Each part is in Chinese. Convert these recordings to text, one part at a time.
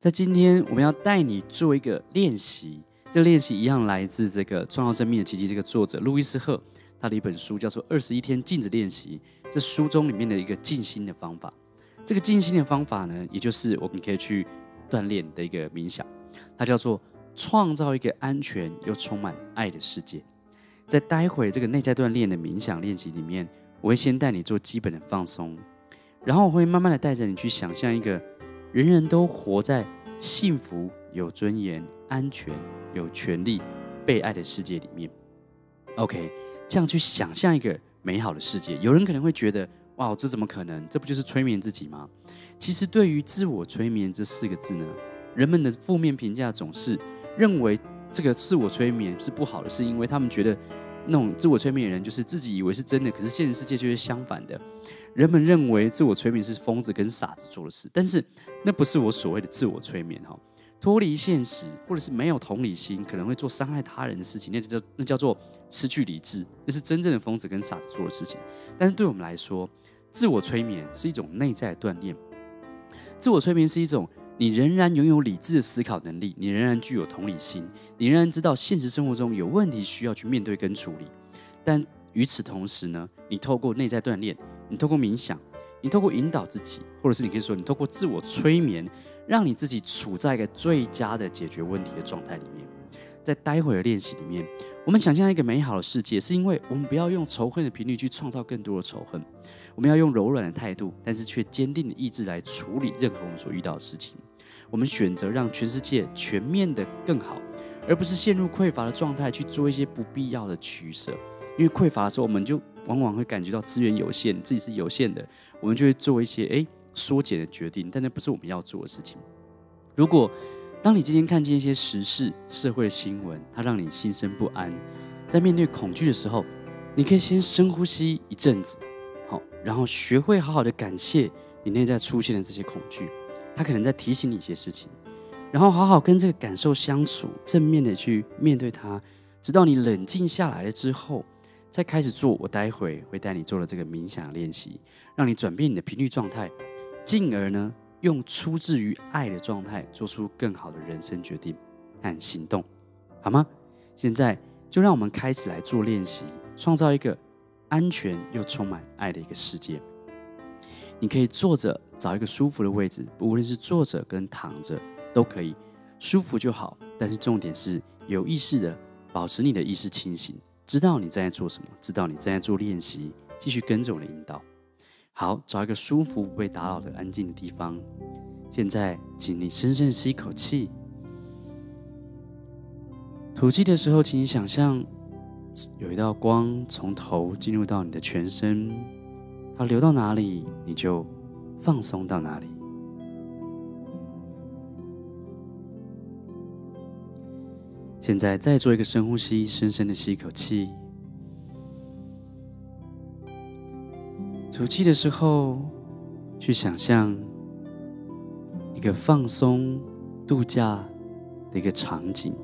在今天，我们要带你做一个练习。这练习一样来自这个《创造生命的奇迹》这个作者路易斯·赫，他的一本书叫做《二十一天静止练习》。这书中里面的一个静心的方法，这个静心的方法呢，也就是我们可以去锻炼的一个冥想，它叫做创造一个安全又充满爱的世界。在待会这个内在锻炼的冥想练习里面，我会先带你做基本的放松，然后我会慢慢的带着你去想象一个人人都活在幸福、有尊严、安全。有权利被爱的世界里面，OK，这样去想象一个美好的世界。有人可能会觉得，哇，这怎么可能？这不就是催眠自己吗？其实，对于自我催眠这四个字呢，人们的负面评价总是认为这个自我催眠是不好的，是因为他们觉得那种自我催眠的人就是自己以为是真的，可是现实世界却是相反的。人们认为自我催眠是疯子跟傻子做的事，但是那不是我所谓的自我催眠哈。脱离现实，或者是没有同理心，可能会做伤害他人的事情，那就叫那叫做失去理智，那是真正的疯子跟傻子做的事情。但是对我们来说，自我催眠是一种内在的锻炼。自我催眠是一种你仍然拥有理智的思考能力，你仍然具有同理心，你仍然知道现实生活中有问题需要去面对跟处理。但与此同时呢，你透过内在锻炼，你透过冥想，你透过引导自己，或者是你可以说你透过自我催眠。让你自己处在一个最佳的解决问题的状态里面，在待会儿的练习里面，我们想象一个美好的世界，是因为我们不要用仇恨的频率去创造更多的仇恨，我们要用柔软的态度，但是却坚定的意志来处理任何我们所遇到的事情。我们选择让全世界全面的更好，而不是陷入匮乏的状态去做一些不必要的取舍。因为匮乏的时候，我们就往往会感觉到资源有限，自己是有限的，我们就会做一些诶。缩减的决定，但那不是我们要做的事情。如果当你今天看见一些时事、社会的新闻，它让你心生不安，在面对恐惧的时候，你可以先深呼吸一阵子，好，然后学会好好的感谢你内在出现的这些恐惧，他可能在提醒你一些事情，然后好好跟这个感受相处，正面的去面对它，直到你冷静下来了之后，再开始做我待会会带你做的这个冥想练习，让你转变你的频率状态。进而呢，用出自于爱的状态，做出更好的人生决定和行动，好吗？现在就让我们开始来做练习，创造一个安全又充满爱的一个世界。你可以坐着，找一个舒服的位置，无论是坐着跟躺着都可以，舒服就好。但是重点是有意识的保持你的意识清醒，知道你正在做什么，知道你正在做练习，继续跟着我的引导。好，找一个舒服、不被打扰的安静的地方。现在，请你深深吸一口气，吐气的时候，请你想象有一道光从头进入到你的全身，它流到哪里，你就放松到哪里。现在，再做一个深呼吸，深深的吸一口气。吐气的时候，去想象一个放松度假的一个场景，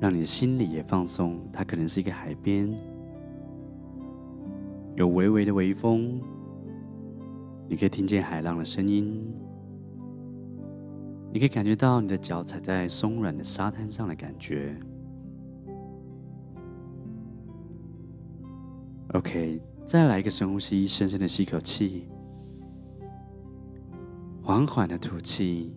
让你的心里也放松。它可能是一个海边，有微微的微风，你可以听见海浪的声音，你可以感觉到你的脚踩在松软的沙滩上的感觉。OK。再来一个深呼吸，深深的吸口气，缓缓的吐气，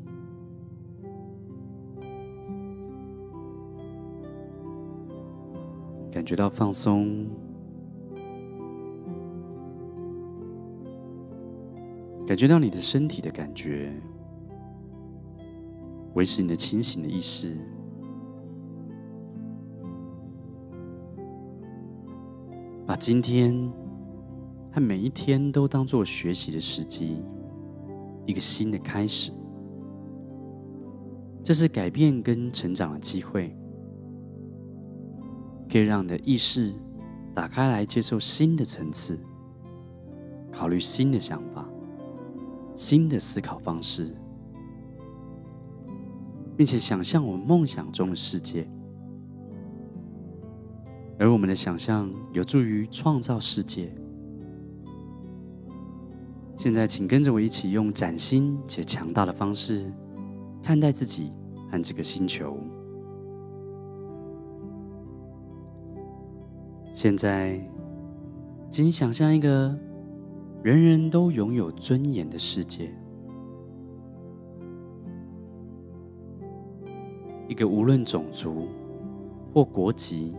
感觉到放松，感觉到你的身体的感觉，维持你的清醒的意识，把今天。和每一天都当做学习的时机，一个新的开始。这是改变跟成长的机会，可以让你的意识打开来接受新的层次，考虑新的想法、新的思考方式，并且想象我们梦想中的世界。而我们的想象有助于创造世界。现在，请跟着我一起用崭新且强大的方式看待自己和这个星球。现在，请你想象一个人人都拥有尊严的世界，一个无论种族或国籍，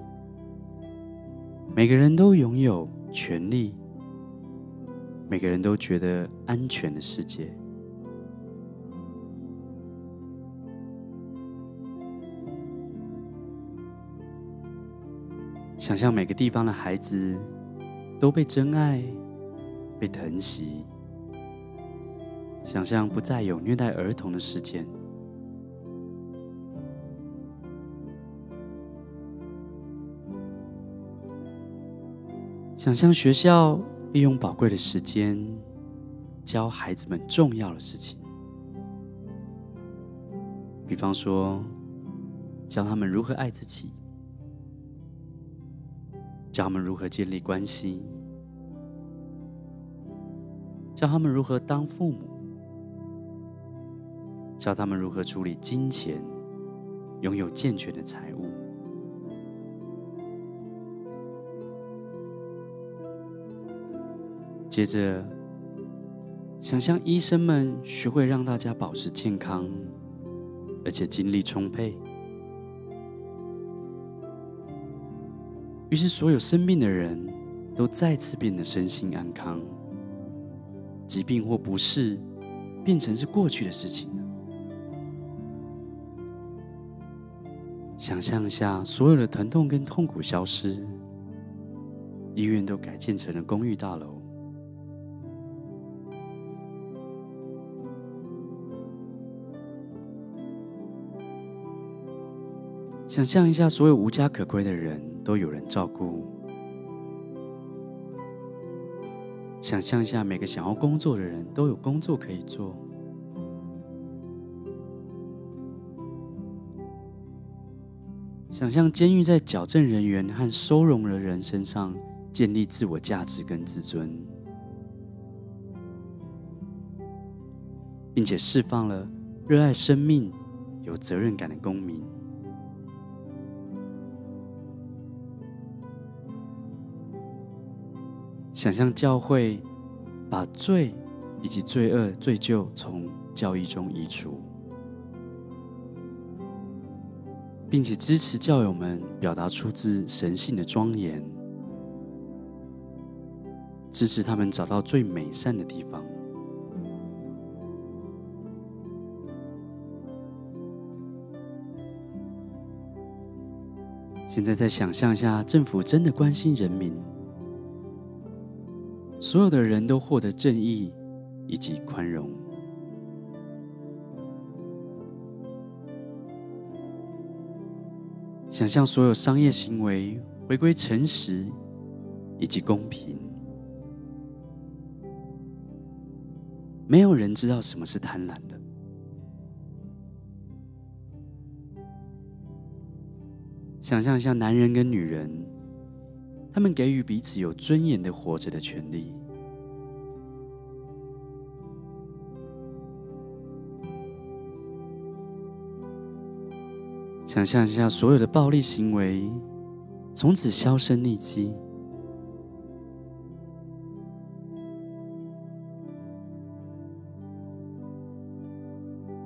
每个人都拥有权利，每个人都觉得安全的世界。想象每个地方的孩子都被真爱、被疼惜。想象不再有虐待儿童的事件。想象学校利用宝贵的时间教孩子们重要的事情，比方说教他们如何爱自己。教他们如何建立关系，教他们如何当父母，教他们如何处理金钱，拥有健全的财务。接着，想象医生们学会让大家保持健康，而且精力充沛。于是，所有生病的人都再次变得身心安康，疾病或不适变成是过去的事情了。想象一下，所有的疼痛跟痛苦消失，医院都改建成了公寓大楼。想象一下，所有无家可归的人都有人照顾。想象一下，每个想要工作的人都有工作可以做。想象监狱在矫正人员和收容的人身上建立自我价值跟自尊，并且释放了热爱生命、有责任感的公民。想象教会把罪以及罪恶、罪疚从教义中移除，并且支持教友们表达出自神性的庄严，支持他们找到最美善的地方。现在再想象一下，政府真的关心人民。所有的人都获得正义以及宽容。想象所有商业行为回归诚实以及公平。没有人知道什么是贪婪的。想象一下男人跟女人。他们给予彼此有尊严的活着的权利。想象一下，所有的暴力行为从此销声匿迹。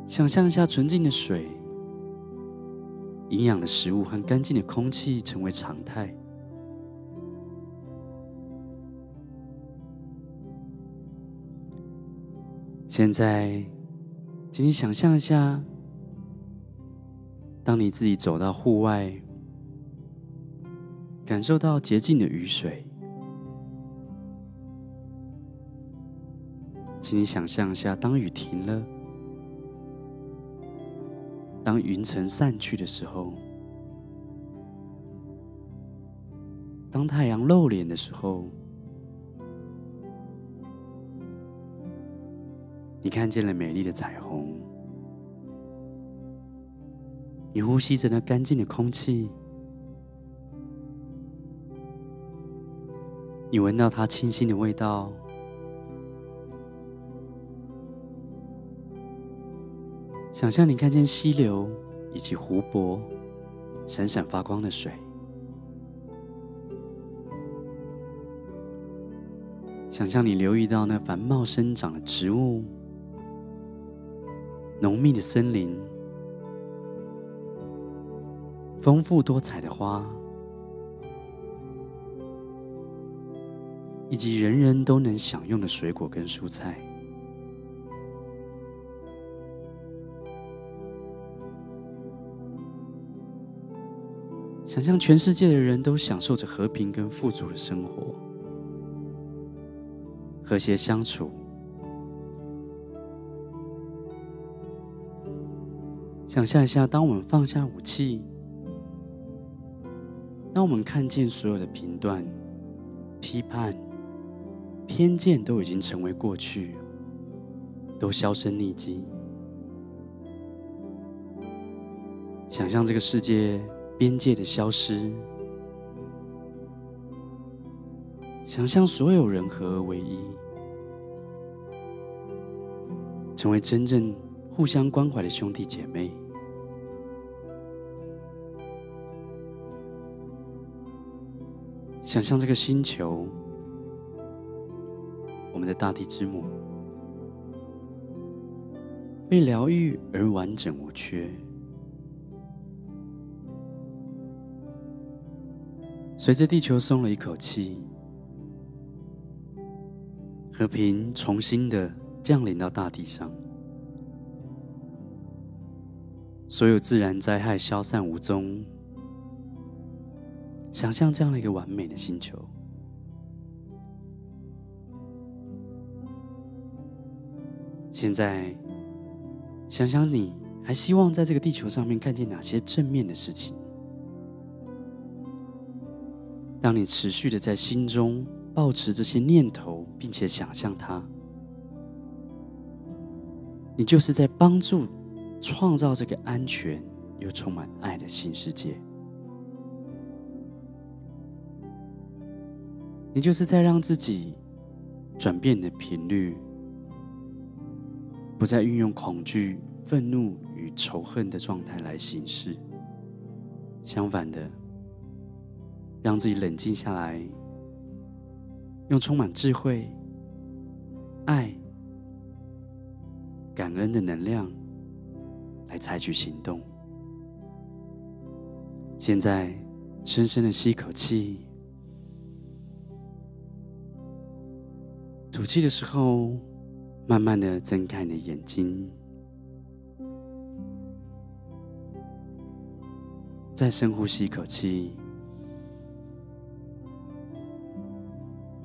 想象一下，纯净的水、营养的食物和干净的空气成为常态。现在，请你想象一下，当你自己走到户外，感受到洁净的雨水，请你想象一下，当雨停了，当云层散去的时候，当太阳露脸的时候。你看见了美丽的彩虹你呼吸着那干净的空气你闻到它清新的味道。想象你看见溪流以及湖泊闪闪发光的水。想象你留意到那繁茂生长的植物浓密的森林，丰富多彩的花，以及人人都能享用的水果跟蔬菜。想象全世界的人都享受着和平跟富足的生活。和谐相处。想象一下，当我们放下武器，当我们看见所有的评断、批判、偏见都已经成为过去，都销声匿迹。想象这个世界边界的消失。想象所有人合而为一，成为真正互相关怀的兄弟姐妹。想象这个星球，我们的大地之母，被疗愈而完整无缺。随着地球松了一口气。和平重新的降临到大地上，所有自然灾害消散无踪。想象这样的一个完美的星球。现在，想想你还希望在这个地球上面看见哪些正面的事情？当你持续的在心中。抱持这些念头，并且想象它，你就是在帮助创造这个安全又充满爱的新世界。你就是在让自己转变你的频率，不再运用恐惧、愤怒与仇恨的状态来行事。相反的，让自己冷静下来。用充满智慧、爱、感恩的能量来采取行动。现在，深深的吸一口气，吐气的时候，慢慢的睁开你的眼睛，再深呼吸一口气。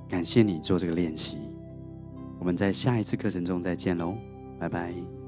感谢你做这个练习，我们在下一次课程中再见喽，拜拜。